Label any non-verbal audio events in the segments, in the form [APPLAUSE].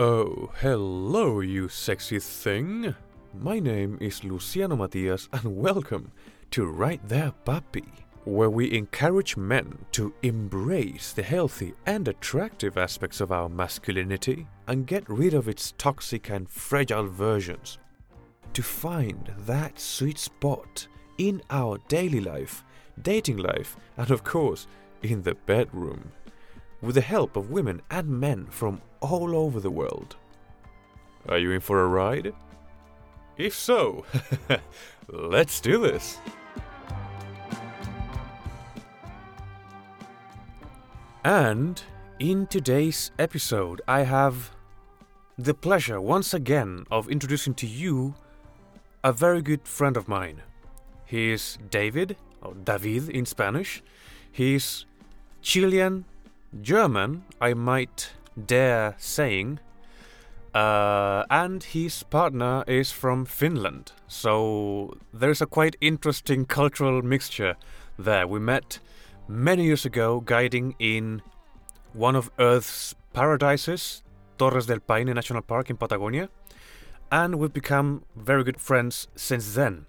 Oh, hello, you sexy thing. My name is Luciano Matias, and welcome to Right There Puppy, where we encourage men to embrace the healthy and attractive aspects of our masculinity and get rid of its toxic and fragile versions. To find that sweet spot in our daily life, dating life, and of course, in the bedroom with the help of women and men from all over the world. Are you in for a ride? If so, [LAUGHS] let's do this! And in today's episode, I have the pleasure once again of introducing to you a very good friend of mine. He is David, or David in Spanish. He's Chilean German, I might dare saying. Uh, and his partner is from Finland. So there's a quite interesting cultural mixture there. We met many years ago guiding in one of Earth's paradises, Torres del Paine National Park in Patagonia. And we've become very good friends since then.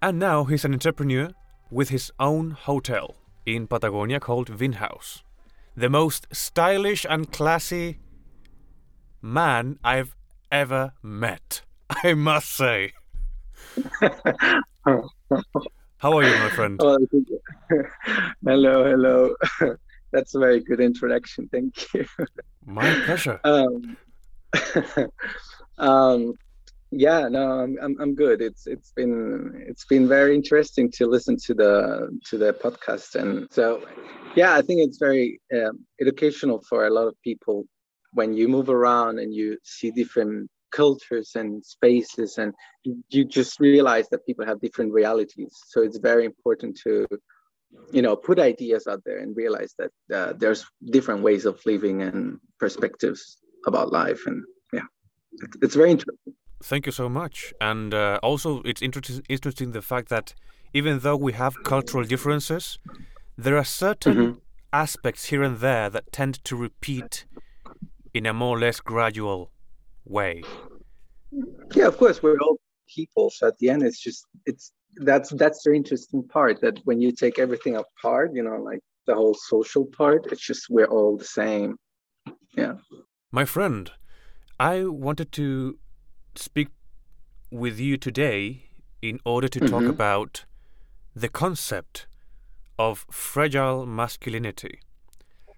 And now he's an entrepreneur with his own hotel in Patagonia called Vinhouse the most stylish and classy man I've ever met. [LAUGHS] I must say. How are you, my friend? Oh, hello, hello. [LAUGHS] That's a very good introduction. Thank you. My pleasure. Um, [LAUGHS] um, yeah, no, I'm, I'm I'm good. It's it's been it's been very interesting to listen to the to the podcast, and so yeah, I think it's very um, educational for a lot of people when you move around and you see different cultures and spaces, and you, just realize that people have different realities. So it's very important to you know put ideas out there and realize that uh, there's different ways of living and perspectives about life, and yeah, it's very interesting. Thank you so much. And uh, also, it's interesting, interesting the fact that even though we have cultural differences, there are certain mm-hmm. aspects here and there that tend to repeat in a more or less gradual way. Yeah, of course, we're all people. So at the end, it's just it's that's that's the interesting part that when you take everything apart, you know, like the whole social part, it's just we're all the same. Yeah. My friend, I wanted to speak with you today in order to mm-hmm. talk about the concept of fragile masculinity.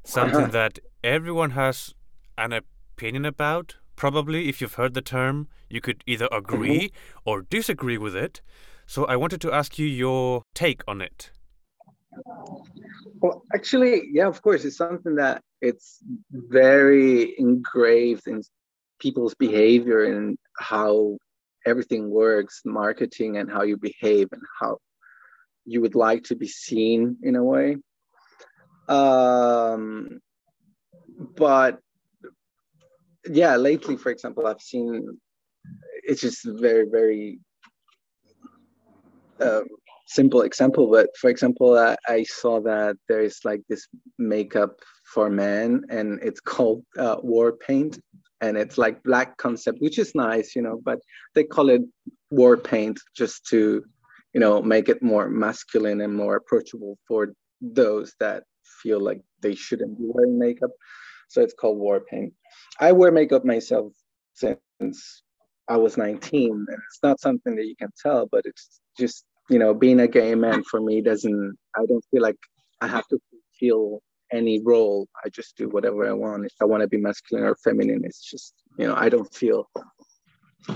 Something uh-huh. that everyone has an opinion about. Probably, if you've heard the term, you could either agree mm-hmm. or disagree with it. So, I wanted to ask you your take on it. Well, actually, yeah, of course, it's something that it's very engraved in people's behavior and how everything works, marketing and how you behave and how you would like to be seen in a way. Um, but yeah, lately, for example, I've seen it's just very, very uh, simple example. But for example, I, I, saw that there is like this makeup for men, and it's called uh, war paint, and it's like black concept which is nice you know but they call it war paint just to you know make it more masculine and more approachable for those that feel like they shouldn't be wearing makeup. So it's called war paint. I wear makeup myself since i was 19 and it's not something that you can tell but it's just you know being a gay man for me doesn't i don't feel like i have to feel any role. I just do whatever I want. If I want to be masculine or feminine, it's just you know I don't feel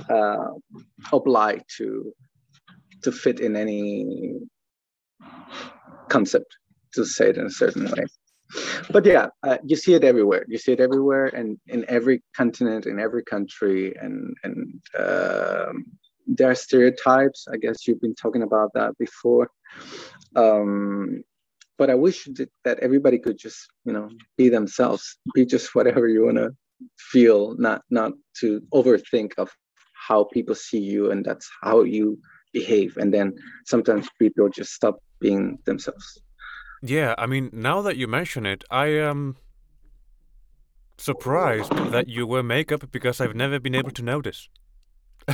uh, obliged to to fit in any concept to say it in a certain way. But yeah, uh, you see it everywhere. You see it everywhere, and in every continent, in every country, and and uh, there are stereotypes. I guess you've been talking about that before. Um, but I wish that everybody could just, you know, be themselves, be just whatever you want to feel, not not to overthink of how people see you and that's how you behave. And then sometimes people just stop being themselves. Yeah, I mean, now that you mention it, I am surprised that you wear makeup because I've never been able to notice. [LAUGHS]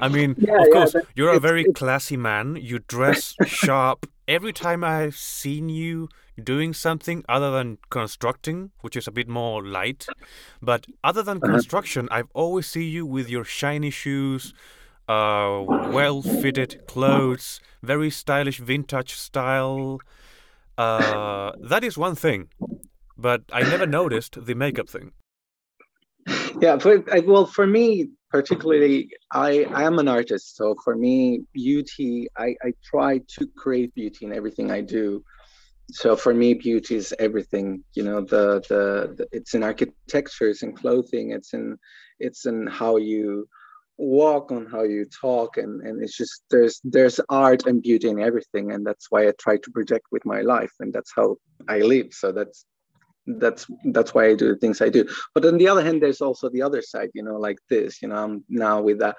I mean, Yeah, of yeah, course, but you're a very it's- classy man. You dress sharp. Every time I've seen you doing something other than constructing, which is a bit more light, but other than Uh-huh. construction, I've always see you with your shiny shoes, uh, well-fitted clothes, very stylish vintage style. Uh, that is one thing, but I never noticed the makeup thing. yeah for well for me particularly i i am an artist so for me beauty i i try to create beauty in everything i do. So for me beauty is everything you know the the, the it's in architecture it's in clothing it's in it's in how you walk on how you talk and and it's just there's there's art and beauty in everything and that's why i try to project with my life and that's how i live. So that's that's that's why I do the things I do. But on the other hand, there's also the other side, you know, like this. You know, I'm now with a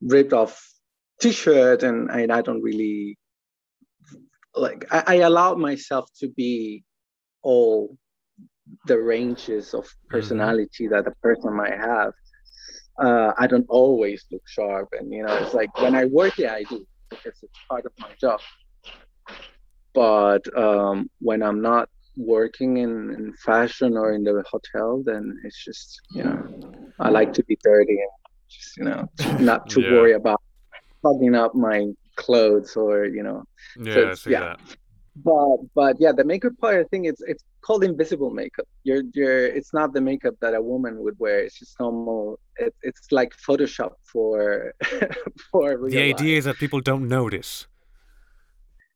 ripped off t-shirt, and I, I don't really like. I, I allow myself to be all the ranges of personality that a person might have. Uh, I don't always look sharp, and you know, it's like when I work, yeah, I do because it's part of my job. But um, when I'm not working in, in fashion or in the hotel, then it's just you know I like to be dirty and just you know [LAUGHS] not to Yeah. worry about plugging up my clothes or you know. Yeah, see yeah. that. But but yeah, the makeup part I think it's it's called invisible makeup. You're you're it's not the makeup that a woman would wear. It's just normal. It, it's like Photoshop for [LAUGHS] for The life. idea is that people don't notice.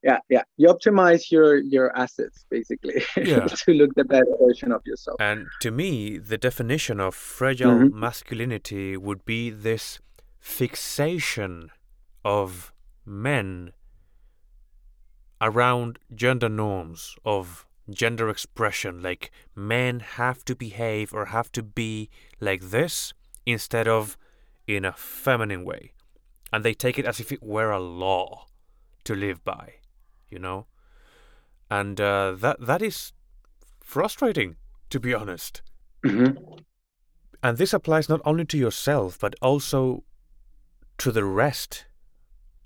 Yeah yeah you optimize your your assets basically [LAUGHS] Yeah. to look the best version of yourself And to me, the definition of fragile Mhm. masculinity would be this fixation of men around gender norms, of gender expression. Like men have to behave or have to be like this instead of in a feminine way. And they take it as if it were a law to live by, you know? And uh, that that is frustrating, to be honest. Mhm. And this applies not only to yourself, but also to the rest.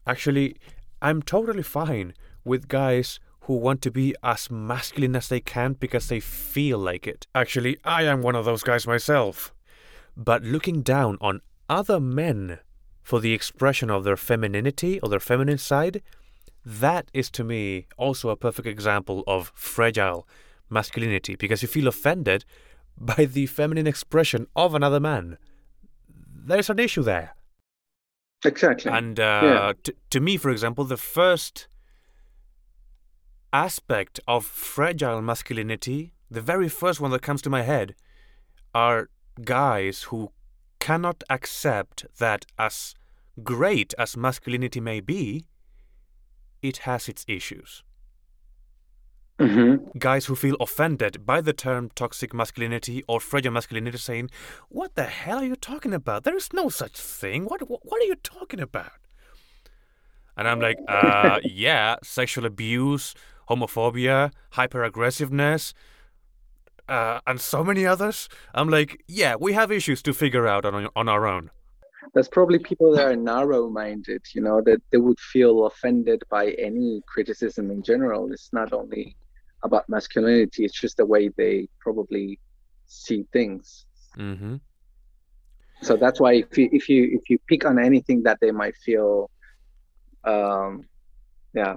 Actually, I'm totally fine with guys who want to be as masculine as they can because they feel like it. Actually, I am one of those guys myself. But looking down on other men for the expression of their femininity or their feminine side, that is to me also a perfect example of fragile masculinity because you feel offended [LAUGHS] by the feminine expression of another man. There's an issue there. exactly And uh, Yeah. t- to me, for example, the first aspect of fragile masculinity, the very first one that comes to my head, are guys who cannot accept that as great as masculinity may be, it has its issues. hmm Guys who feel offended by the term toxic masculinity or fragile masculinity, saying, What the hell are you talking about? There is no such thing. What, what, what are you talking about? And I'm like, uh, [LAUGHS] yeah, sexual abuse, homophobia, hyper aggressiveness, uh, and so many others. I'm like, yeah, we have issues to figure out on, on our own. There's probably people that are narrow-minded you know that they would feel offended by any criticism in general it's not only about masculinity it's just the way they probably see things Mm-hmm. so that's why if you if you if you pick on anything that they might feel um yeah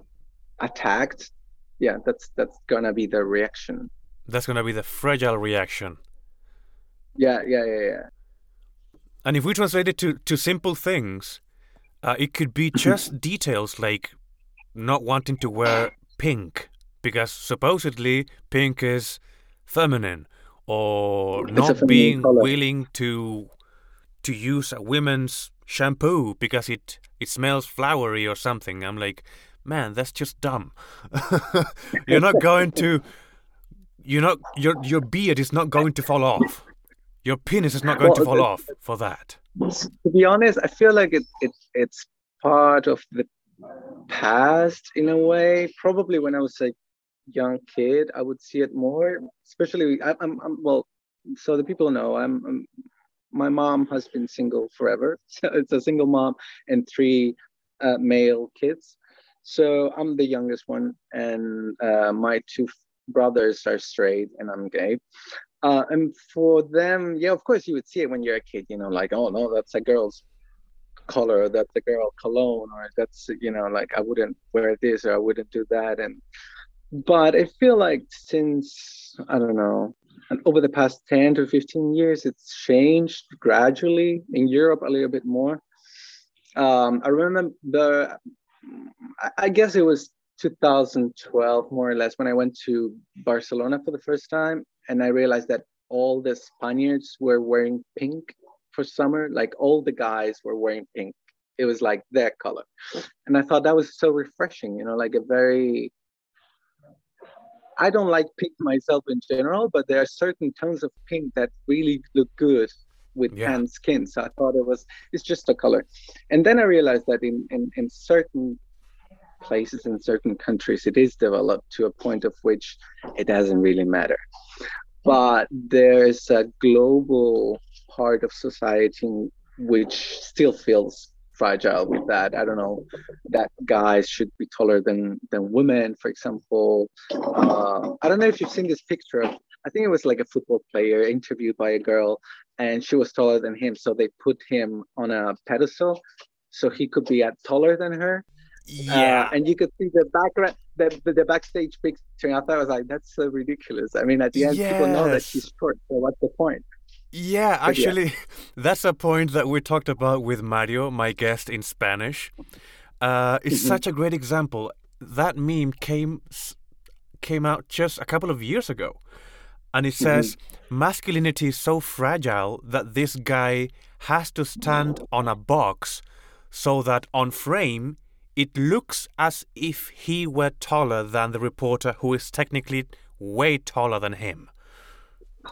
attacked yeah that's that's gonna be the reaction That's going to be the fragile reaction. yeah yeah yeah yeah And if we translate it to, to simple things, uh, it could be just details like not wanting to wear pink because supposedly pink is feminine, or It's not feminine being color. willing to to use a women's shampoo because it it smells flowery or something. I'm like, man, that's just dumb. [LAUGHS] you're not [LAUGHS] going to, you're not your your beard is not going to fall off. Your penis is not going to fall off for that. to be honest i feel like it, it it's part of the past in a way probably when i was a young kid i would see it more especially I, I'm, I'm well so the people know I'm, I'm my mom has been single forever. [LAUGHS] So it's a single mom and three uh, male kids. So I'm the youngest one, and uh, my two brothers are straight, and I'm gay. Uh, and for them, yeah, of course, you would see it when you're a kid, you know, like, oh no, that's a girl's color, that's a girl cologne, or that's, you know, like I wouldn't wear this or I wouldn't do that. And, but I feel like since, I don't know, over the past 10 to 15 years, it's changed gradually in Europe a little bit more. Um, I remember the, I guess it was 2012, more or less, when I went to Barcelona for the first time. And I realized that all the Spaniards were wearing pink for summer. Like all the guys were wearing pink. It was like their color. And I thought that was so refreshing, you know, like a very I don't like pink myself in general, but there are certain tones of pink that really look good with yeah. tan skin. So I thought it was it's just a color. And then I realized that in, in, in certain places in certain countries it is developed to a point of which it doesn't really matter. But there's a global part of society which still feels fragile with that. I don't know that guys should be taller than than women, for example. Uh, I don't know if you've seen this picture of. I think it was like a football player interviewed by a girl, and she was taller than him, so they put him on a pedestal, so he could be at taller than her. Yeah, uh, and you could see the background, the, the, the backstage picture. And I thought I was like, that's so ridiculous. I mean, at the end, yes. people know that she's short, so what's the point? Yeah, actually, yeah. [LAUGHS] that's a point that we talked about with Mario, my guest in Spanish. Uh, it's mm-hmm. such a great example. That meme came came out just a couple of years ago, and it says mm-hmm. masculinity is so fragile that this guy has to stand on a box so that on frame it looks as if he were taller than the reporter who is technically way taller than him.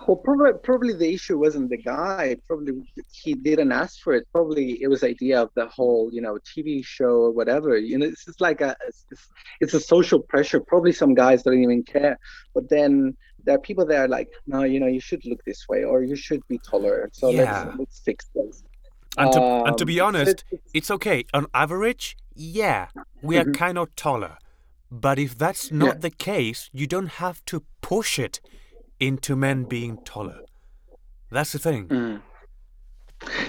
Well, probably, probably the issue wasn't the guy. Probably he didn't ask for it. Probably it was idea of the whole, you know, TV show or whatever. You know, it's just like a, it's, it's a social pressure. Probably some guys don't even care. But then there are people that are like, no, you know, you should look this way or you should be taller. So yeah. let's let's fix this. And to, um, and to be um, honest, it's, it's, okay. On average, yeah, we are mm-hmm. kind of taller. But if that's not yeah. the case, you don't have to push it into men being taller. That's the thing. Mm.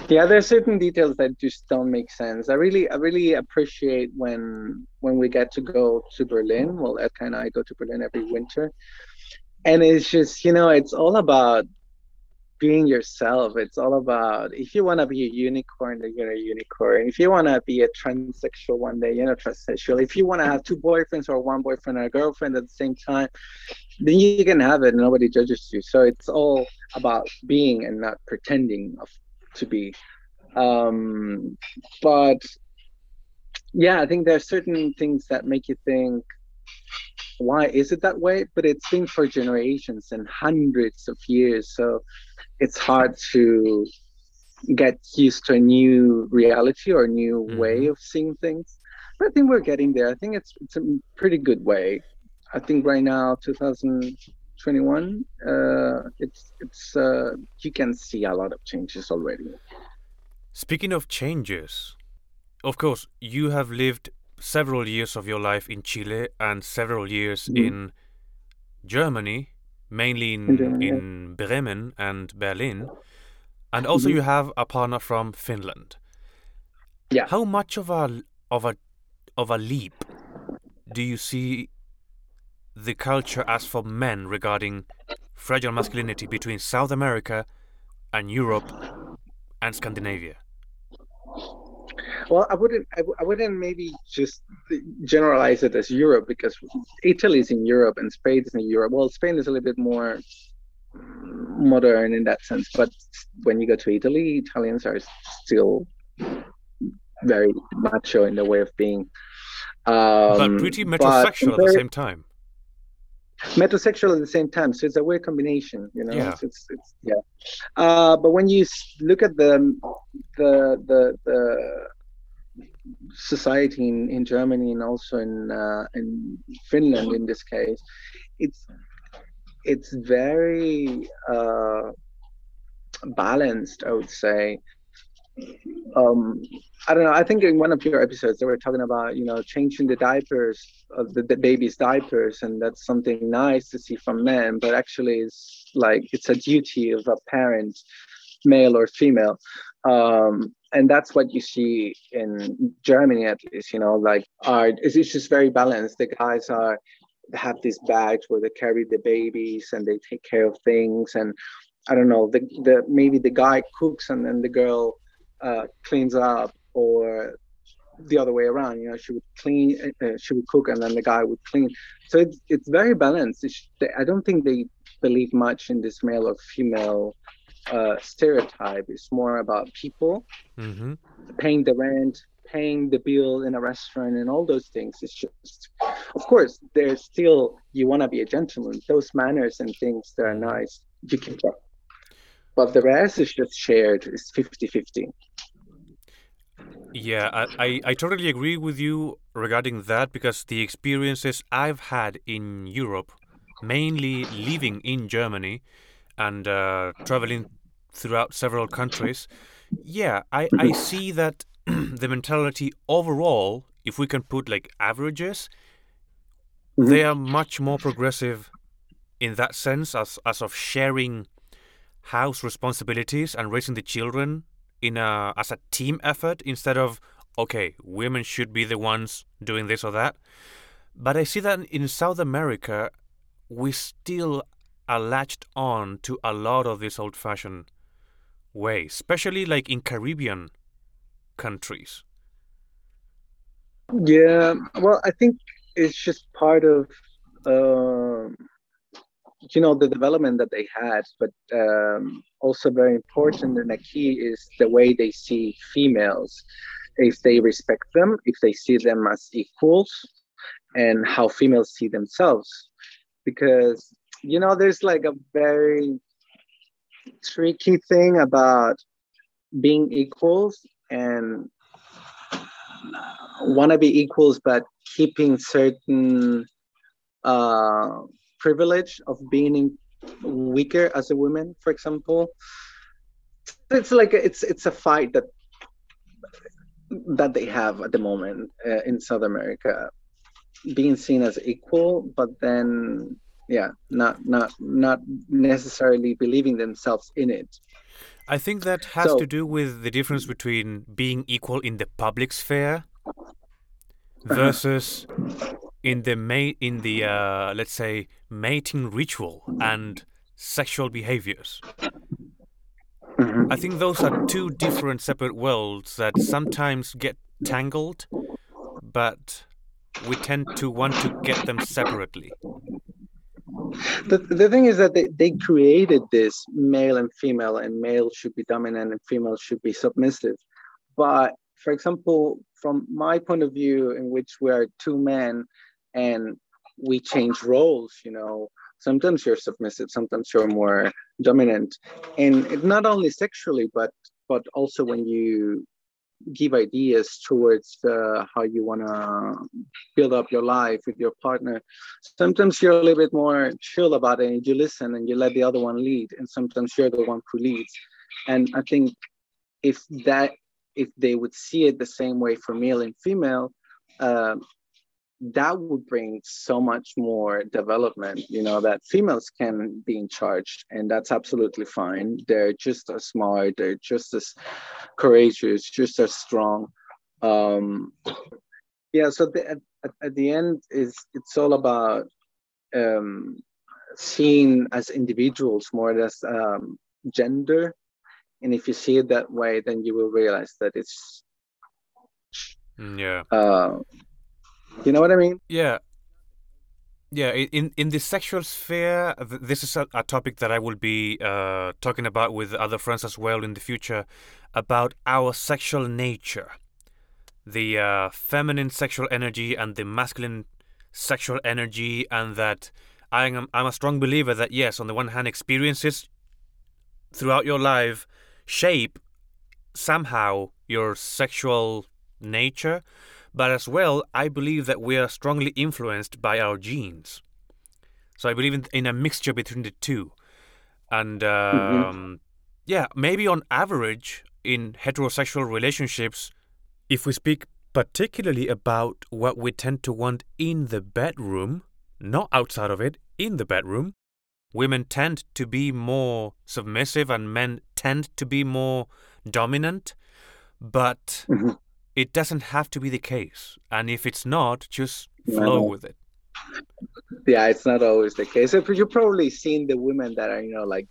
Yeah, there's certain details that just don't make sense. I really, I really appreciate when when we get to go to Berlin. Well, Edka and I go to Berlin every winter, and it's just you know, it's all about being yourself. It's all about if you want to be a unicorn, then you're a unicorn. If you want to be a transsexual one day, you're a transsexual. If you want to have two boyfriends or one boyfriend or a girlfriend at the same time, then you can have it. Nobody judges you. So it's all about being and not pretending of, to be. Um, but yeah, I think there are certain things that make you think why is it that way but it's been for generations and hundreds of years so it's hard to get used to a new reality or a new mm-hmm. way of seeing things. But i think we're getting there. I think it's it's a pretty good way. I think right now 2021 uh, it's it's uh, you can see a lot of changes already. Speaking of changes of course you have lived several years of your life in Chile and several years mm. in Germany, mainly in, in, Germany, in yeah. Bremen and Berlin. And also mm-hmm. you have a partner from Finland. Yeah. How much of a of a of a leap do you see the culture as for men regarding fragile masculinity between South America and Europe and Scandinavia? Well, I wouldn't. I, I wouldn't maybe just generalize it as Europe because Italy is in Europe and Spain is in Europe. Well, Spain is a little bit more modern in that sense, but when you go to Italy, Italians are still very macho in the way of being. Um, but pretty metrosexual but at the same time. Metrosexual at the same time, so it's a weird combination, you know. Yeah. It's, it's, it's yeah. Uh, but when you look at the the the the society in, in Germany and also in uh, in Finland in this case, it's it's very uh, balanced, I would say. Um, I don't know. I think in one of your episodes they were talking about you know changing the diapers of the, the baby's diapers, and that's something nice to see from men, but actually it's like it's a duty of a parent, male or female. Um, and that's what you see in Germany at least, you know, like art it's, it's just very balanced. The guys are have these bags where they carry the babies and they take care of things and I don't know, the, the maybe the guy cooks and then the girl uh, cleans up or the other way around. You know, she would clean, uh, she would cook, and then the guy would clean. So it's it's very balanced. It's, I don't think they believe much in this male or female uh, stereotype. It's more about people mm-hmm. paying the rent, paying the bill in a restaurant, and all those things. It's just, of course, there's still you want to be a gentleman. Those manners and things that are nice, you can. But the rest is just shared. It's 50-50. Yeah, I, I, I, totally agree with you regarding that because the experiences I've had in Europe, mainly living in Germany and uh, traveling throughout several countries, yeah, I, I see that [CLEARS THROAT] the mentality overall, if we can put like averages, mm-hmm. they are much more progressive in that sense as, as of sharing house responsibilities and raising the children in a as a team effort instead of okay, women should be the ones doing this or that. But I see that in South America, we still are latched on to a lot of this old-fashioned way, especially like in Caribbean countries. Yeah, well, I think it's just part of uh, you know the development that they had but um, also very important and a key is the way they see females if they respect them if they see them as equals and how females see themselves because you know there's like a very tricky thing about being equals and want to be equals but keeping certain uh, privilege of being weaker as a woman, for example. It's like it's it's a fight that that they have at the moment uh, in South America, being seen as equal, but then yeah, not not not necessarily believing themselves in it. I think that has so, to do with the difference between being equal in the public sphere uh-huh. versus in the ma- in the uh, let's say mating ritual and sexual behaviors. Mm-hmm. I think those are two different separate worlds that sometimes get tangled, but we tend to want to get them separately. The, the thing is that they, they created this male and female, and male should be dominant and female should be submissive. But for example, from my point of view, in which we are two men, and we change roles you know sometimes you're submissive sometimes you're more dominant and not only sexually but but also when you give ideas towards uh, how you want to build up your life with your partner. Sometimes you're a little bit more chill about it and you listen and you let the other one lead and sometimes you're the one who leads. And i think if that if they would see it the same way for male and female uh, that would bring so much more development you know that females can be in charge and that's absolutely fine. They're just as smart they're just as courageous just as strong. Um yeah so the, at, at the end is it's all about um seen as individuals more as um gender. And if you see it that way then you will realize that it's yeah. Uh you know what I mean? Yeah. Yeah, in in the sexual sphere, this is a, a topic that I will be uh, talking about with other friends as well in the future about our sexual nature, the uh, feminine sexual energy and the masculine sexual energy, and that I am I'm a strong believer that yes, on the one hand, experiences throughout your life shape somehow your sexual nature, but as well, I believe that we are strongly influenced by our genes. So I believe in, in a mixture between the two. And mm-hmm. um, mm-hmm. yeah, maybe on average in heterosexual relationships, if we speak particularly about what we tend to want in the bedroom, not outside of it, in the bedroom, women tend to be more submissive and men tend to be more dominant, but Mhm. It doesn't have to be the case. And if it's not, just flow No. with it. Yeah, it's not always the case. You've probably seen the women that are, you know, like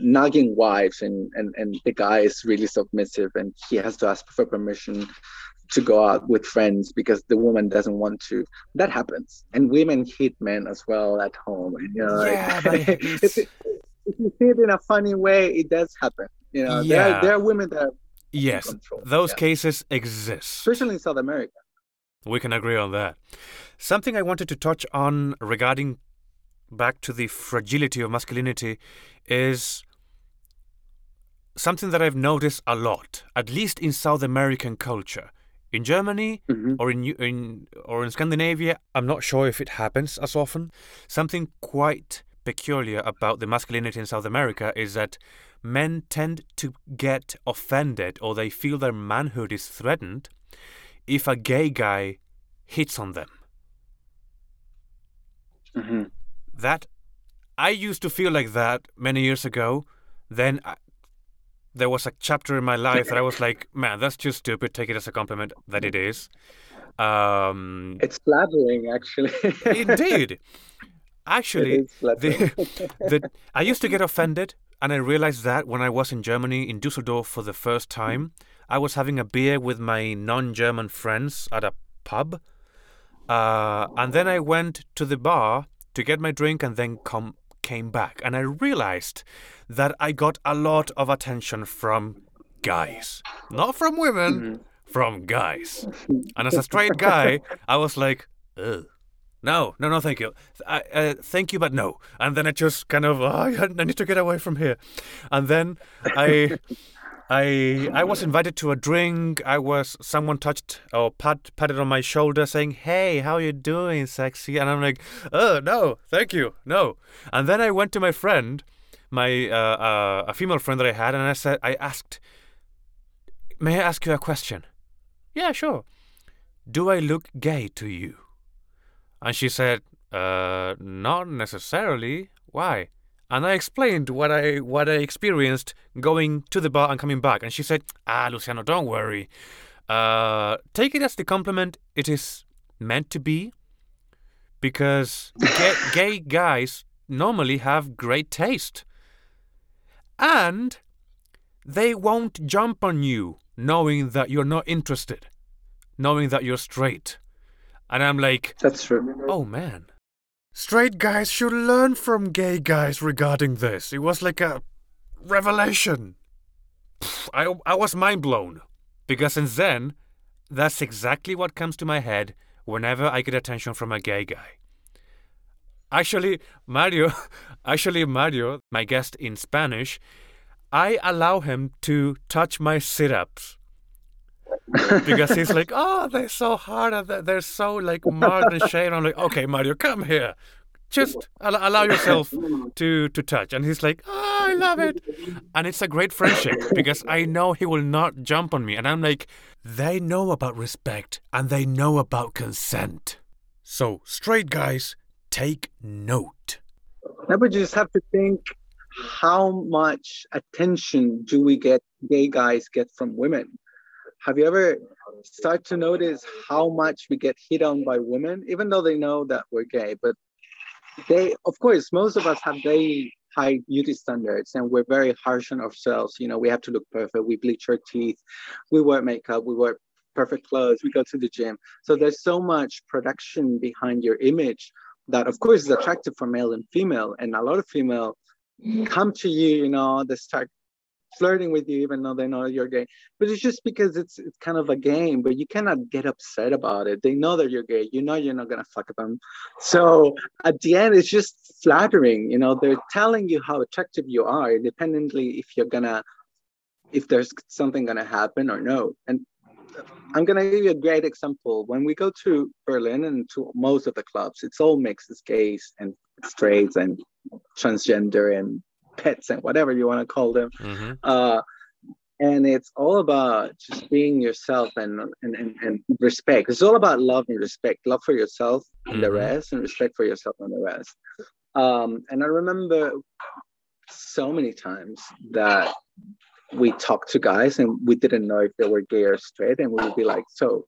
nagging wives and, and, and the guy is really submissive and he has to ask for permission to go out with friends because the woman doesn't want to. That happens. And women hit men as well at home. And, you know, like- Yeah, but [LAUGHS] if, it- if you see it in a funny way, it does happen. You know, there, are, there are women that are Yes, control. those yeah. cases exist. especially in South America. We can agree on that. Something I wanted to touch on regarding back to the fragility of masculinity is something that I've noticed a lot, at least in South American culture. In Germany Mhm. or in, in or in Scandinavia, I'm not sure if it happens as often. Something quite peculiar about the masculinity in South America is that men tend to get offended or they feel their manhood is threatened if a gay guy hits on them. Mhm. That I used to feel like that many years ago. Then I, there was a chapter in my life that I was like, man, that's just stupid. Take it as a compliment that it is. Um, It's flattering, actually. indeed. [LAUGHS] Actually, the, the, I used to get offended, and I realized that when I was in Germany, in Dusseldorf, for the first time. I was having a beer with my non German friends at a pub. Uh, and then I went to the bar to get my drink and then come, came back. And I realized that I got a lot of attention from guys. Not from women, Mhm. from guys. [LAUGHS] And as a straight guy, I was like, ugh. No, no, no, thank you. I, uh, thank you, but no. And then I just kind of, oh, I need to get away from here. And then I, [LAUGHS] I, I was invited to a drink. I was someone touched or pat, patted on my shoulder, saying, "Hey, how are you doing, sexy?" And I'm like, "Oh no, thank you, no." And then I went to my friend, my uh, uh, a female friend that I had, and I said, I asked, "May I ask you a question?" Yeah, sure. Do I look gay to you? And she said, uh, not necessarily. Why? And I explained what I what I experienced going to the bar and coming back. And she said, Ah, Luciano, don't worry. Uh, take it as the compliment it is meant to be. Because gay, [LAUGHS] gay guys normally have great taste. And they won't jump on you knowing that you're not interested, knowing that you're straight. And I'm like, That's true. Oh man. Straight guys should learn from gay guys regarding this. It was like a revelation. Pff, I, I was mind blown. Because since then, that's exactly what comes to my head whenever I get attention from a gay guy. Actually, Mario, [LAUGHS] actually, Mario, my guest in Spanish, I allow him to touch my sit ups because he's like, oh, they're so hard, they're- so like marked and shaded. I'm like, okay, Mario, come here, just al- allow yourself to to touch. And he's like, oh, I love it, and it's a great friendship because I know he will not jump on me, and I'm like, they know about respect and they know about consent. So straight guys, take note. No, but you just have to think how much attention do we get, gay guys get from women? Have you ever start to notice how much we get hit on by women, even though they know that we're gay? But they, of course, most of us have very high beauty standards and we're very harsh on ourselves. You know, we have to look perfect. We bleach our teeth, we wear makeup, we wear perfect clothes, we go to the gym. So there's so much production behind your image that of course is attractive for male and female and a lot of female come to you you know they start flirting with you even though they know you're gay. But it's just because it's it's kind of a game but you cannot get upset about it. They know that you're gay. You know you're not gonna fuck them. So at the end it's just flattering you know? They're telling you how attractive you are independently if you're gonna if there's something gonna happen or no. And I'm gonna give you a great example. When we go to Berlin and to most of the clubs, it's all mixed, it's gays and straights and transgender and pets and whatever you want to call them. Mm-hmm. Uh, and it's all about just being yourself and, and, and, and respect. It's all about love and respect, love for yourself and the Mhm. rest, and respect for yourself and the rest. Um, and I remember so many times that we talked to guys and we didn't know if they were gay or straight, and we would be like, so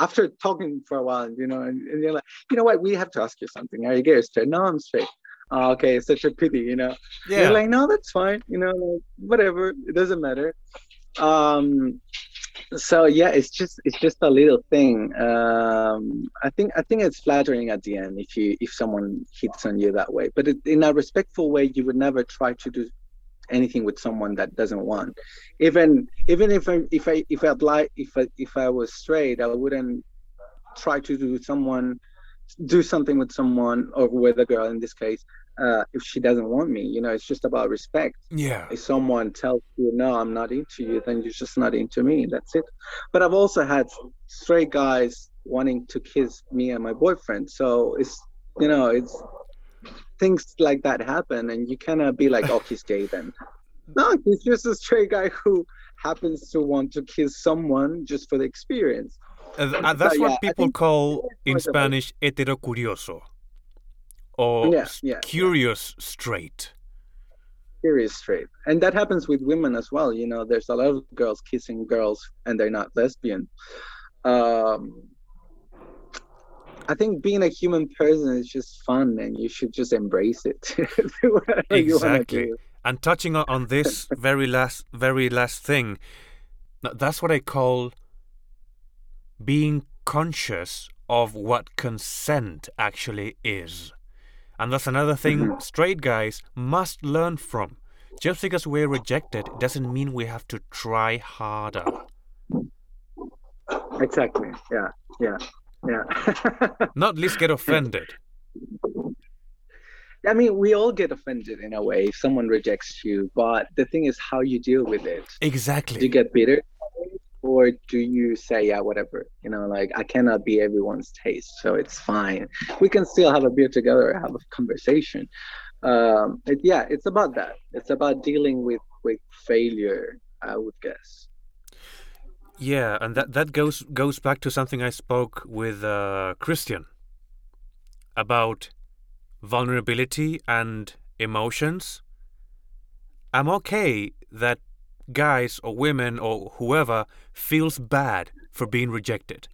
after talking for a while, you know, and, and you're like, you know what, we have to ask you something. Are you gay or straight? No, I'm straight. Oh, okay, it's such a pity, you know. Yeah. You're like, no, that's fine. You know, like, whatever. It doesn't matter. Um, so yeah, it's just it's just a little thing. Um, I think I think it's flattering at the end if you if someone hits on you that way. But it, in a respectful way, you would never try to do anything with someone that doesn't want. Even even if I if I if I'd like if I if I was straight, I wouldn't try to do someone do something with someone or with a girl in this case uh, if she doesn't want me. You know, it's just about respect. yeah. If someone tells you no, I'm not into you, then you're just not into me. That's it. But I've also had straight guys wanting to kiss me and my boyfriend. So it's you know, it's things like that happen and you cannot be like, oh he's gay then. [LAUGHS] No, he's just a straight guy who happens to want to kiss someone just for the experience. Uh, that's So, what yeah, people call in Quite a bit. Spanish heterocurioso or Yeah, yeah. curious straight. Curious straight. And that happens with women as well. You know, there's a lot of girls kissing girls and they're not lesbian. Um, I think being a human person is just fun and you should just embrace it. [LAUGHS] Do whatever you wanna Exactly. And touching on this [LAUGHS] very last very last thing, that's what I call being conscious of what consent actually is. And that's another thing Mhm. straight guys must learn from. Just because we're rejected doesn't mean we have to try harder. Exactly. Yeah. Yeah. Yeah. [LAUGHS] Not least get offended. I mean, we all get offended in a way if someone rejects you, but the thing is how you deal with it. Exactly. Do you get bitter or do you say yeah whatever you know like i cannot be everyone's taste so it's fine. We can still have a beer together have a conversation. Um it, yeah it's about that. It's about dealing with with failure i would guess. Yeah, and that that goes goes back to something I spoke with uh, Christian about vulnerability and emotions. I'm okay that guys or women or whoever feels bad for being rejected,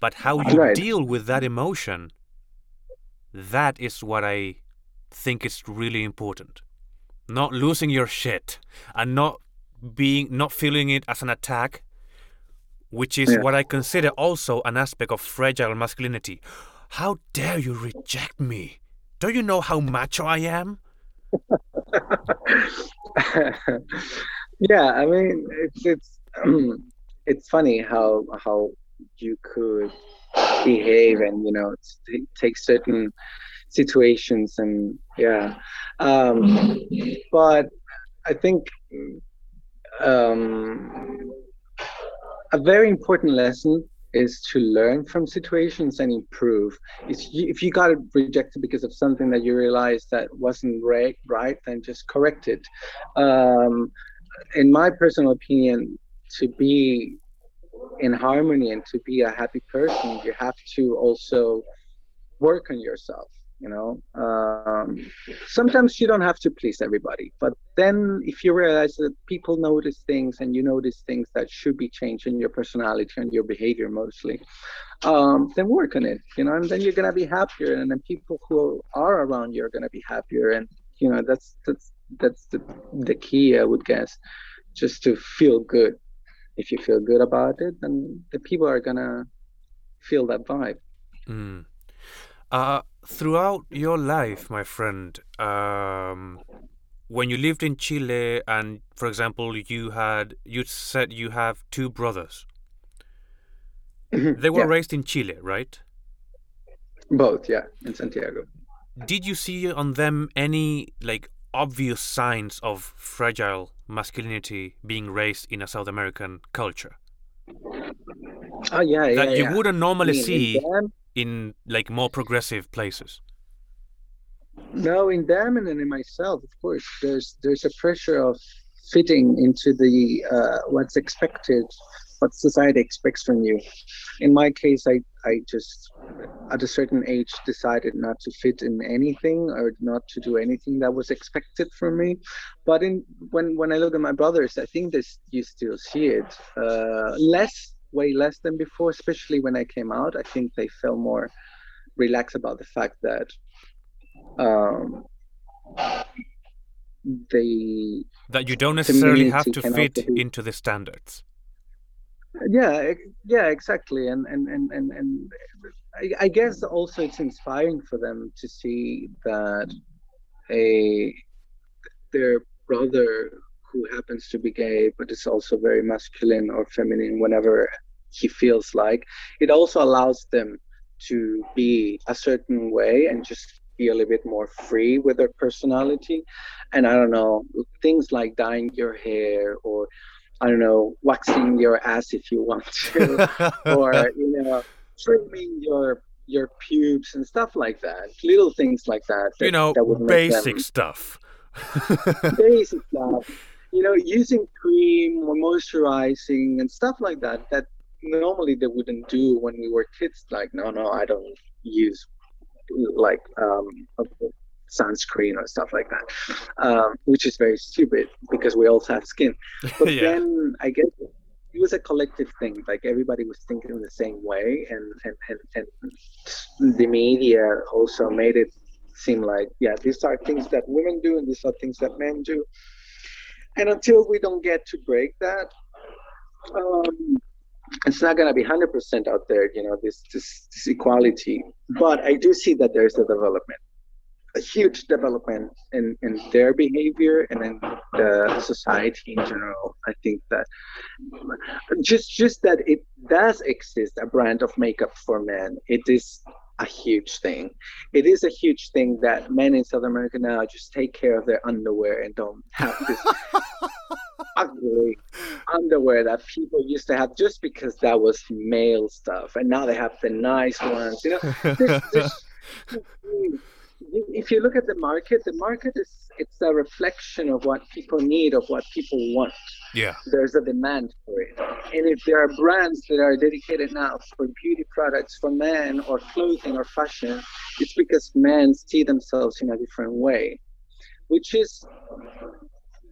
but how you Right. deal with that emotion, that is what I think is really important. Not losing your shit and not being not feeling it as an attack which is Yeah. what I consider also an aspect of fragile masculinity. How dare you reject me? Don't you know how macho I am? [LAUGHS] yeah i mean it's it's [CLEARS THROAT] it's funny how how you could behave and you know take certain situations and yeah um but i think um a very important lesson is to learn from situations and improve. If if you got rejected because of something that you realized that wasn't right, right, then just correct it. Um, in my personal opinion, to be in harmony and to be a happy person, you have to also work on yourself. You know, um, sometimes you don't have to please everybody, but then if you realize that people notice things and you notice things that should be changed in your personality and your behavior mostly, um, then work on it. You know, and then you're gonna be happier, and then people who are around you are gonna be happier, and you know that's that's that's the the key, I would guess, just to feel good. If you feel good about it, then the people are gonna feel that vibe. Mm. Uh, throughout your life, my friend, um, when you lived in Chile, and for example, you had you said you have two brothers. They were Yeah, raised in Chile, right? both, yeah, in Santiago. Did you see on them any like obvious signs of fragile masculinity being raised in a South American culture Oh yeah, yeah, that you yeah. wouldn't normally in see them, in like more progressive places? No, in them and in myself, of course. There's there's a pressure of fitting into the uh, what's expected, what society expects from you. In my case, I I just at a certain age decided not to fit in anything or not to do anything that was expected from me. But in when when I look at my brothers, I think this you still see it uh, less, way less than before. Especially when I came out, I think they felt more relaxed about the fact that um, they that you don't necessarily have to fit into the standards yeah yeah exactly and and and and, and I, I, guess also it's inspiring for them to see that a their brother who happens to be gay but is also very masculine or feminine whenever he feels like it also allows them to be a certain way and just be a little bit more free with their personality. And I don't know, things like dyeing your hair or I don't know, waxing your ass if you want to, [LAUGHS] or you know, trimming your your pubes and stuff like that. Little things like that. that you know, that basic stuff. [LAUGHS] basic stuff. You know, using cream or moisturizing and stuff like that. That normally they wouldn't do when we were kids. Like, no, no, I don't use like um, sunscreen or stuff like that, um, which is very stupid because we also have skin. [LAUGHS] But yeah. then I guess it was a collective thing. Like everybody was thinking the same way, and and, and, and the media also made it seem like yeah, these are things that women do, and these are things that men do. And until we don't get to break that, um, it's not going to be 100% out there you know this, this, this equality but i do see that there's a development a huge development in, in their behavior and in the society in general. I think that just just that it does exist a brand of makeup for men. It is a huge thing. It is a huge thing that men in South America now just take care of their underwear and don't have this [LAUGHS] ugly underwear that people used to have just because that was male stuff, and now they have the nice ones. You know, [LAUGHS] there's, there's, [LAUGHS] if you look at the market, the market is it's a reflection of what people need, of what people want. Yeah, there's a demand for it, and if there are brands that are dedicated now for beauty products for men or clothing or fashion, it's because men see themselves in a different way, which is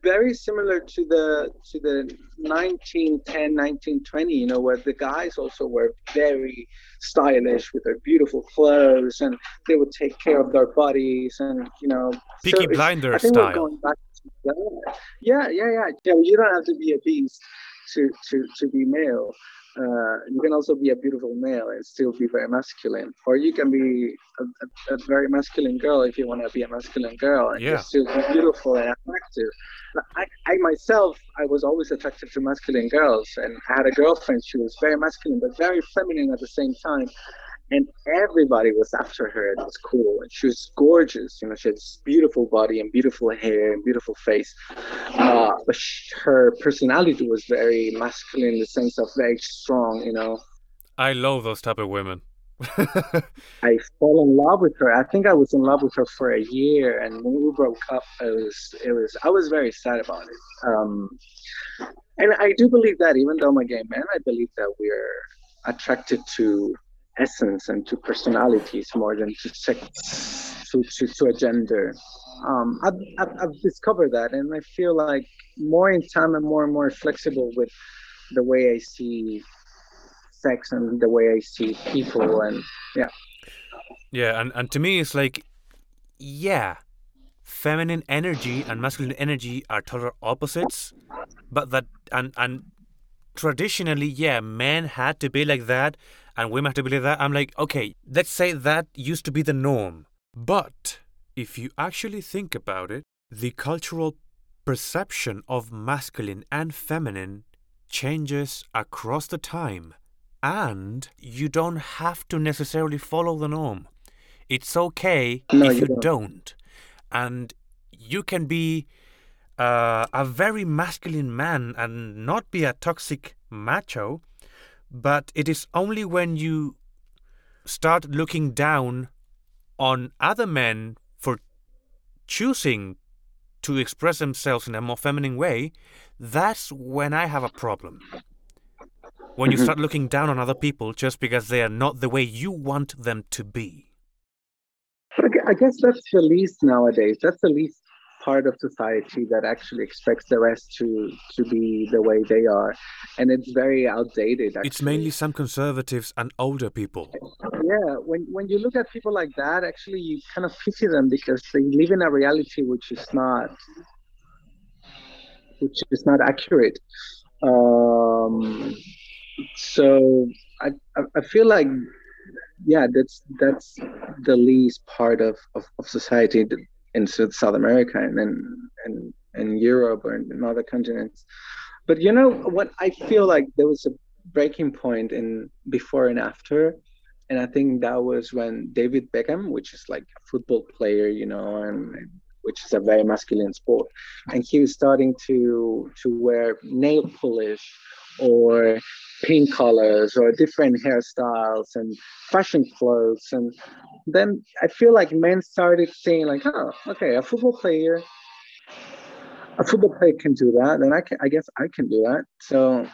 very similar to the to the 1910 1920 you know where the guys also were very stylish with their beautiful clothes and they would take care of their bodies and you know Peaky so Blinder style. yeah yeah yeah. Yeah you don't have to be a beast to to to be male uh, you can also be a beautiful male and still be very masculine, or you can be a, a, a very masculine girl if you want to be a masculine girl and yeah. still be beautiful and attractive. I, I myself, I was always attracted to masculine girls, and I had a girlfriend. She was very masculine but very feminine at the same time and everybody was after her. It was cool, and she was gorgeous. You know, she had this beautiful body and beautiful hair and beautiful face. Uh, but she, her personality was very masculine in the sense of very strong. You know. I love those type of women. [LAUGHS] I fell in love with her. I think I was in love with her for a year, and when we broke up, it was it was I was very sad about it. Um, and I do believe that even though I'm a gay man, I believe that we're attracted to essence and to personalities more than to sex, to, to, to a gender. Um, I've, I've, I've, discovered that, and I feel like more in time and more and more flexible with the way I see sex and the way I see people, and yeah. Yeah, and, and to me, it's like, yeah, feminine energy and masculine energy are total opposites, but that and and traditionally, yeah, men had to be like that and women have to believe that. I'm like, okay, let's say that used to be the norm. But if you actually think about it, the cultural perception of masculine and feminine changes across the time. And you don't have to necessarily follow the norm. It's okay no, if you, don't. don't. And you can be uh, a very masculine man and not be a toxic macho but it is only when you start looking down on other men for choosing to express themselves in a more feminine way, that's when I have a problem. When you Mhm. start looking down on other people just because they are not the way you want them to be. But I gue- I guess that's the least nowadays. That's the least part of society that actually expects the rest to to be the way they are, and it's very outdated. Actually. It's mainly some conservatives and older people. yeah. When when you look at people like that, actually, you kind of pity them because they live in a reality which is not which is not accurate. Um, so I, I feel like yeah, that's that's the least part of, of, of society that- in South America and and and, and Europe or in other continents. But you know what? I feel like there was a breaking point in before and after, and I think that was when David Beckham, which is like a football player, you know, and and which is a very masculine sport, and he was starting to to wear nail polish or pink colors or different hairstyles and fashion clothes and then i feel like men started saying like oh okay a football player a football player can do that then i can i guess i can do that. So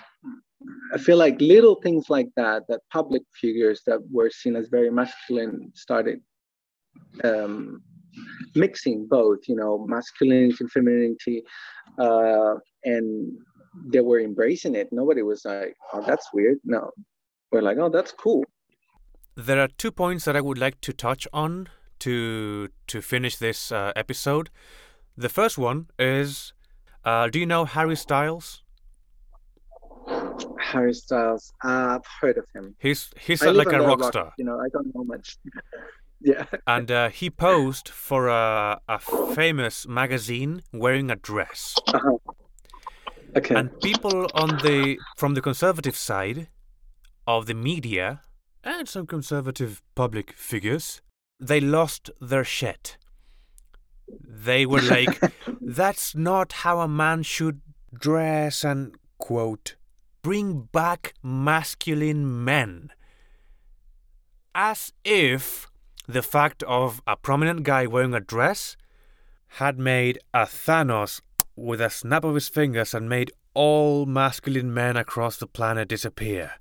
i feel like little things like that that public figures that were seen as very masculine started um, mixing both you know masculinity and femininity uh, and they were embracing it. Nobody was like oh that's weird. No. We're like oh that's cool There are two points that I would like to touch on to to finish this uh, episode. The first one is, uh, do you know Harry Styles? harry styles. I've heard of him. He's he's uh, like a rock rock, star, you know i don't know much. [LAUGHS] Yeah. And uh, he posed for a, a famous magazine wearing a dress. okay. And people on the from the conservative side of the media and some conservative public figures, they lost their shit. They were like, [LAUGHS] "That's not how a man should dress," and quote, "bring back masculine men," as if the fact of a prominent guy wearing a dress had made a Thanos with a snap of his fingers and made all masculine men across the planet disappear.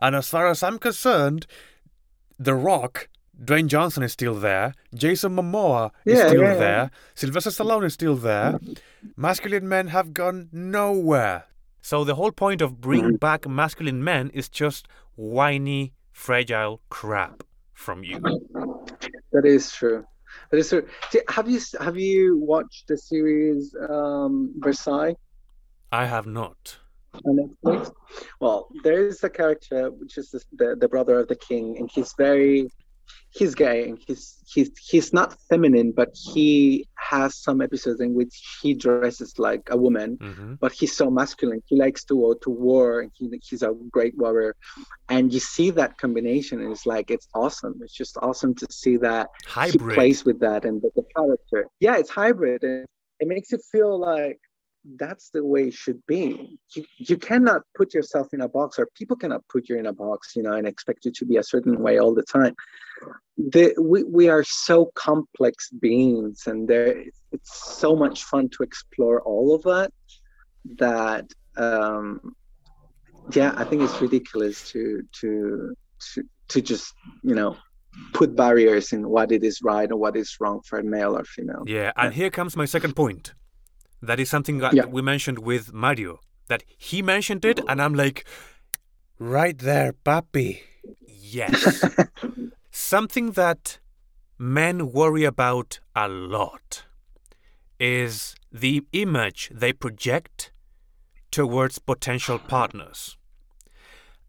And as far as I'm concerned, The Rock, Dwayne Johnson is still there, Jason Momoa is Yeah, still yeah, there, Sylvester Stallone is still there. masculine men have gone nowhere. So the whole point of bringing back masculine men is just whiny, fragile crap from you. that is true that is true have you have you watched the series um versailles I have not. On Netflix. Well, there is a character which is the, the, the brother of the king, and he's very he's gay and he's he's he's not feminine, but he has some episodes in which he dresses like a woman, hmm but he's so masculine. He likes to go to war and he, he's a great warrior. And you see that combination, and it's like it's awesome. It's just awesome to see that he Hybrid. plays with that and the, the character. Yeah, it's hybrid and it makes you feel like that's the way it should be. You, you cannot put yourself in a box or people cannot put you in a box, you know, and expect you to be a certain way all the time. The, we, we are so complex beings and there it's so much fun to explore all of that that um yeah, I think it's ridiculous to to to to just, you know, put barriers in what it is right or what is wrong for a male or female. Yeah, and here comes my second point. That is something that Yeah. we mentioned with Mario. That he mentioned it, and I'm like, right there, papi. Yes. [LAUGHS] something that men worry about a lot is the image they project towards potential partners.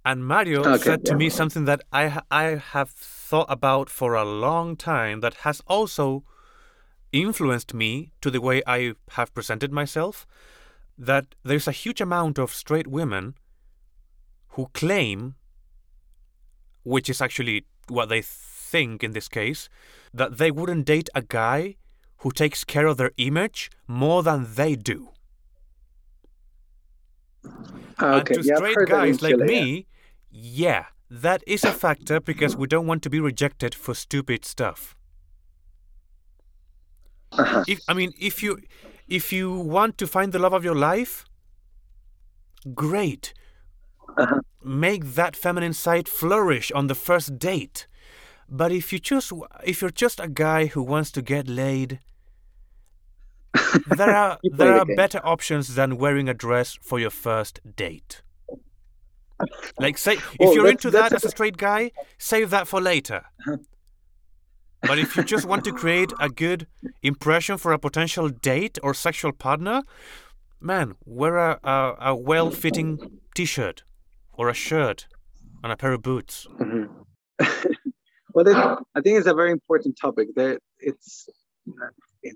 And Mario Okay, said to yeah. me something that I I have thought about for a long time that has also influenced me to the way I have presented myself. That there's a huge amount of straight women who claim, which is actually what they think in this case, that they wouldn't date a guy who takes care of their image more than they do. Ah, and to yeah, straight guys like Chile, yeah. me, yeah, that is a factor because we don't want to be rejected for stupid stuff. Uh-huh. If, I mean, if you if you want to find the love of your life, great. Uh-huh. Make that feminine side flourish on the first date. But if you just if you're just a guy who wants to get laid, there are [LAUGHS] there are better options than wearing a dress for your first date. Like say if you're into that as a straight guy, save that for later. But if you just want to create a good impression for a potential date or sexual partner, man, wear a, a, a well fitting t shirt or a shirt and a pair of boots. Mm-hmm. [LAUGHS] well, I think it's a very important topic. That it's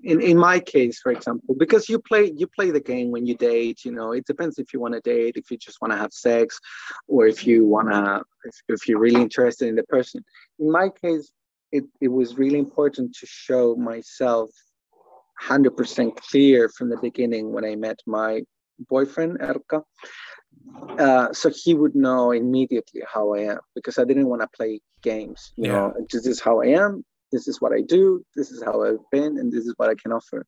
in, in my case, for example, because you play you play the game when you date. You know, it depends if you want to date, if you just want to have sex, or if you wanna if, if you're really interested in the person. In my case, it, it was really important to show myself 100% clear from the beginning when I met my boyfriend, Erka. Uh, so he would know immediately how I am because I didn't want to play games. You yeah. know, this is how I am. This is what I do. This is how I've been, and this is what I can offer.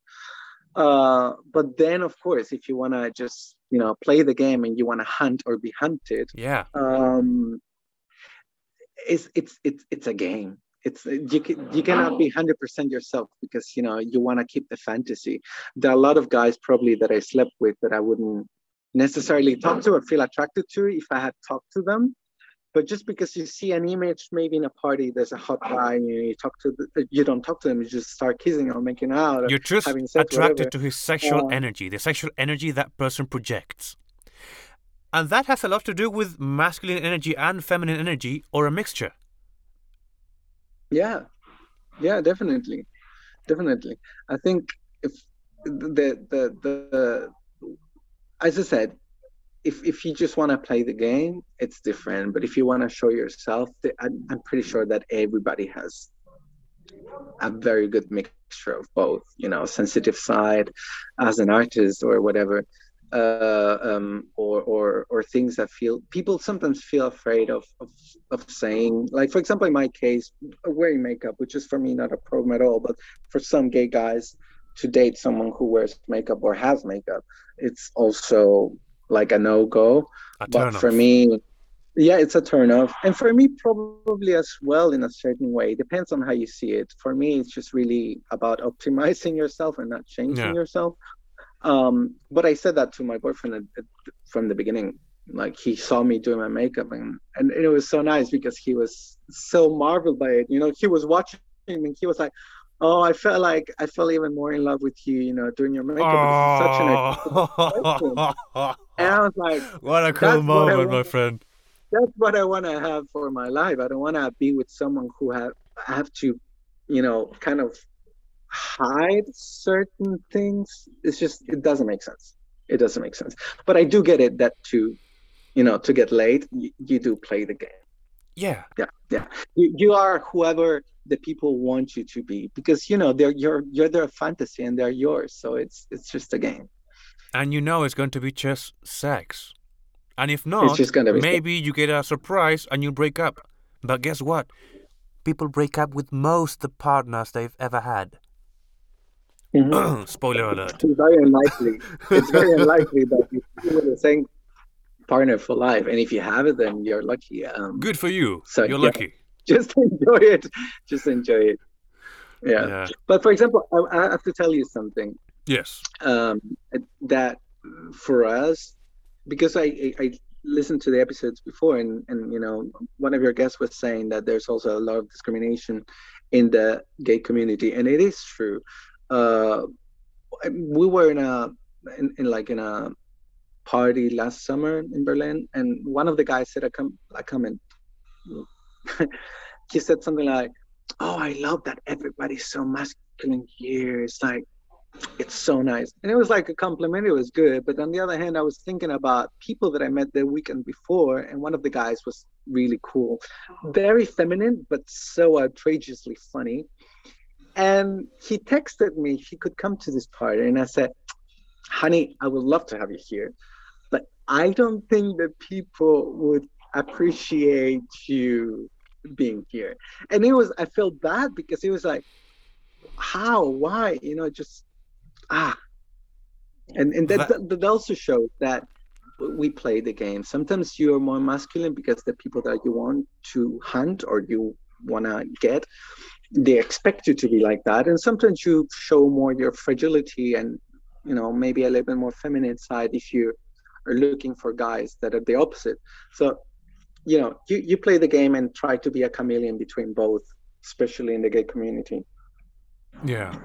Uh, but then, of course, if you want to just you know play the game and you want to hunt or be hunted, yeah, um, it's it's it's it's a game it's you can, you cannot be 100% yourself because you know you want to keep the fantasy. There are a lot of guys probably that i slept with that i wouldn't necessarily talk to or feel attracted to if i had talked to them. But just because you see an image maybe in a party there's a hot guy and you, talk to the, you don't talk to them you just start kissing or making out or you're just sex, attracted whatever. to his sexual uh, energy the sexual energy that person projects. And that has a lot to do with masculine energy and feminine energy or a mixture yeah. Yeah definitely. Definitely. I think if the the the as i said if if you just want to play the game it's different. But if you want to show yourself I'm, I'm pretty sure that everybody has a very good mixture of both you know sensitive side as an artist or whatever uh, um, or, or or things that feel people sometimes feel afraid of, of of saying like for example in my case wearing makeup which is for me not a problem at all but for some gay guys to date someone who wears makeup or has makeup it's also like a no-go. A but for me yeah it's a turn off. And for me probably as well in a certain way it depends on how you see it. For me it's just really about optimizing yourself and not changing yeah. yourself um, but I said that to my boyfriend at, at, from the beginning. Like he saw me doing my makeup, and and it was so nice because he was so marveled by it. You know, he was watching and he was like, "Oh, I felt like I fell even more in love with you. You know, doing your makeup. Oh. Such an [LAUGHS] and I was like, [LAUGHS] "What a cool moment, my friend." That's what I want to have for my life. I don't want to be with someone who have have to, you know, kind of hide certain things it's just it doesn't make sense. It doesn't make sense. But i do get it that to you know to get laid you, you do play the game. Yeah. Yeah yeah. You, you are whoever the people want you to be because you know they're you're you're their fantasy and they're yours. So it's it's just a game. And you know it's going to be just sex. And if not it's just gonna be maybe sex. you get a surprise and you break up. But guess what? People break up with most the partners they've ever had Mm-hmm. [CLEARS THROAT] Spoiler alert. It's very unlikely. It's very unlikely that you with the same partner for life, and if you have it, then you're lucky. Um, Good for you. So you're yeah, lucky. [LAUGHS] Just enjoy it. Just enjoy it. Yeah. yeah. But for example, I, I, have to tell you something. Yes. Um, that for us, because I, I, I listened to the episodes before, and and you know, one of your guests was saying that there's also a lot of discrimination in the gay community, and it is true uh, we were in a in, in, like in a party last summer in Berlin, and one of the guys said, "I come, I come in." [LAUGHS] he said something like, "Oh, I love that everybody's so masculine here. It's like." It's so nice. And it was like a compliment. It was good. But on the other hand, I was thinking about people that I met the weekend before. And one of the guys was really cool. Very feminine, but so outrageously funny and he texted me he could come to this party, and I said, "Honey, I would love to have you here, but I don't think that people would appreciate you being here." And it was I felt bad because it was like, how? Why? You know just ah. And and that, that, that also shows that we play the game. Sometimes you're more masculine because the people that you want to hunt or you want to get they expect you to be like that. And sometimes you show more your fragility and you know maybe a little bit more feminine side if you are looking for guys that are the opposite. So you know you, you play the game and try to be a chameleon between both especially in the gay community. Yeah.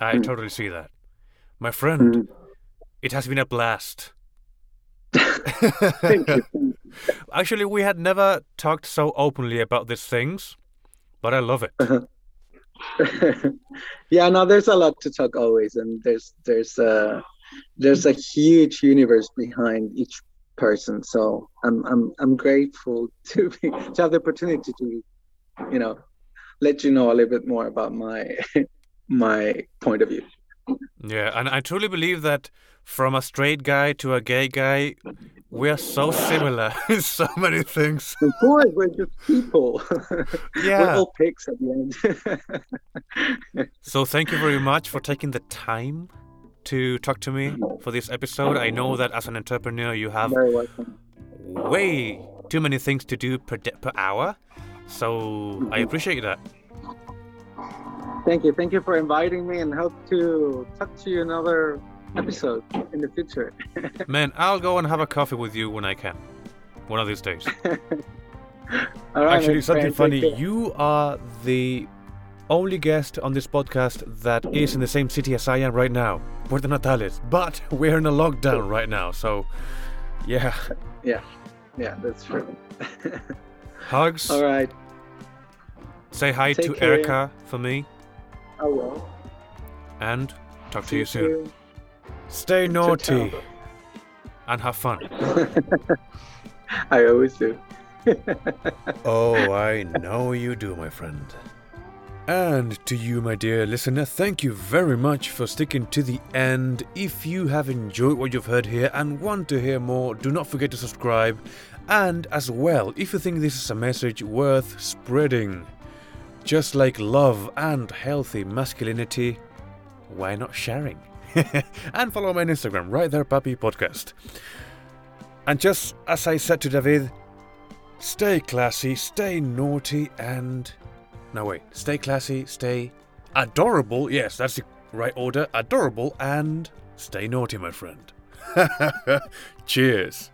I mm. totally see that. My friend mm. it has been a blast. [LAUGHS] Thank you. [LAUGHS] Actually, we had never talked so openly about these things, but I love it. Uh-huh. [LAUGHS] yeah, no, there's a lot to talk always, and there's there's a there's a huge universe behind each person. So I'm I'm I'm grateful [LAUGHS] to be to have the opportunity to, you know, let you know a little bit more about my [LAUGHS] my point of view. Yeah, and I truly believe that from a straight guy to a gay guy, we are so similar [LAUGHS] in so many things. Of course, we're just people. [LAUGHS] Yeah. we're all pigs at the end. [LAUGHS] so thank you very much for taking the time to talk to me for this episode. I know that as an entrepreneur, you have way too many things to do per, per hour. So I mm-hmm. appreciate that. Thank you. Thank you for inviting me and hope to talk to you another episode in the future. [LAUGHS] Man, I'll go and have a coffee with you when I can. One of these days. [LAUGHS] Actually, something funny. You are the only guest on this podcast that is in the same city as I am right now, Puerto Natales. But we're in a lockdown right now, so yeah. Yeah, yeah, that's true. [LAUGHS] Hugs. All right. Say hi Take to care. Erica for me. I will. And talk to you soon. Stay naughty and have fun. [LAUGHS] I always do. [LAUGHS] oh, I know you do, my friend. And to you, my dear listener, thank you very much for sticking to the end. If you have enjoyed what you've heard here and want to hear more, do not forget to subscribe. And as well, if you think this is a message worth spreading, just like love and healthy masculinity, why not sharing? [LAUGHS] and follow me on Instagram, right there, Papi Podcast. And just as I said to David, stay classy, stay naughty, and. No, wait. Stay classy, stay adorable. Yes, that's the right order. Adorable and stay naughty, my friend. [LAUGHS] Cheers.